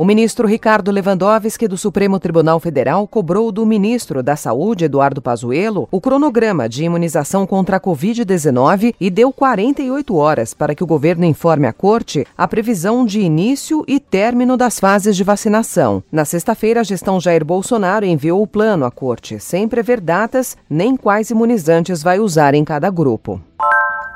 O ministro Ricardo Lewandowski do Supremo Tribunal Federal cobrou do ministro da Saúde, Eduardo Pazuello, o cronograma de imunização contra a Covid-19 e deu 48 horas para que o governo informe à corte a previsão de início e término das fases de vacinação. Na sexta-feira, a gestão Jair Bolsonaro enviou o plano à corte, sem prever datas nem quais imunizantes vai usar em cada grupo.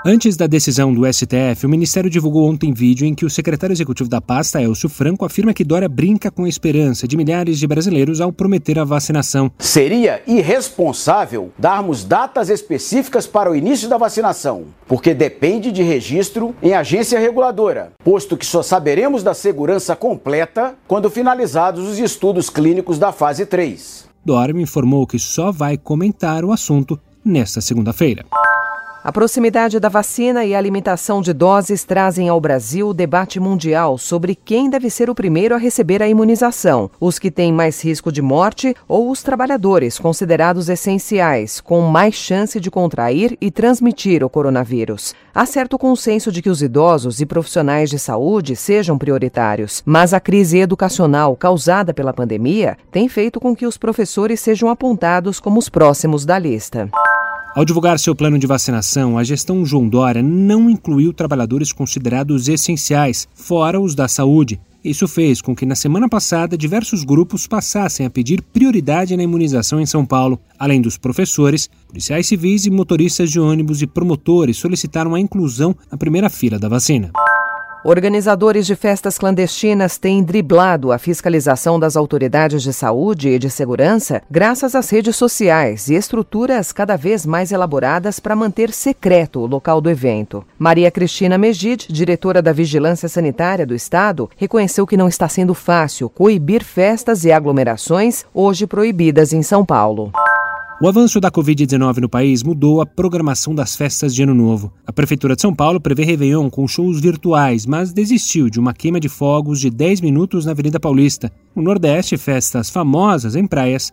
Antes da decisão do STF, o Ministério divulgou ontem vídeo em que o secretário executivo da pasta, Elcio Franco, afirma que Dória brinca com a esperança de milhares de brasileiros ao prometer a vacinação. Seria irresponsável darmos datas específicas para o início da vacinação, porque depende de registro em agência reguladora, posto que só saberemos da segurança completa quando finalizados os estudos clínicos da fase 3. Dória informou que só vai comentar o assunto nesta segunda-feira. A proximidade da vacina e a limitação de doses trazem ao Brasil o debate mundial sobre quem deve ser o primeiro a receber a imunização: os que têm mais risco de morte ou os trabalhadores considerados essenciais, com mais chance de contrair e transmitir o coronavírus. Há certo consenso de que os idosos e profissionais de saúde sejam prioritários, mas a crise educacional causada pela pandemia tem feito com que os professores sejam apontados como os próximos da lista. Ao divulgar seu plano de vacinação, a gestão João Dória não incluiu trabalhadores considerados essenciais, fora os da saúde. Isso fez com que, na semana passada, diversos grupos passassem a pedir prioridade na imunização em São Paulo. Além dos professores, policiais civis e motoristas de ônibus e promotores solicitaram a inclusão na primeira fila da vacina. Organizadores de festas clandestinas têm driblado a fiscalização das autoridades de saúde e de segurança graças às redes sociais e estruturas cada vez mais elaboradas para manter secreto o local do evento. Maria Cristina Megid, diretora da Vigilância Sanitária do Estado, reconheceu que não está sendo fácil coibir festas e aglomerações hoje proibidas em São Paulo. O avanço da Covid-19 no país mudou a programação das festas de Ano Novo. A Prefeitura de São Paulo prevê Réveillon com shows virtuais, mas desistiu de uma queima de fogos de 10 minutos na Avenida Paulista. No Nordeste, festas famosas em praias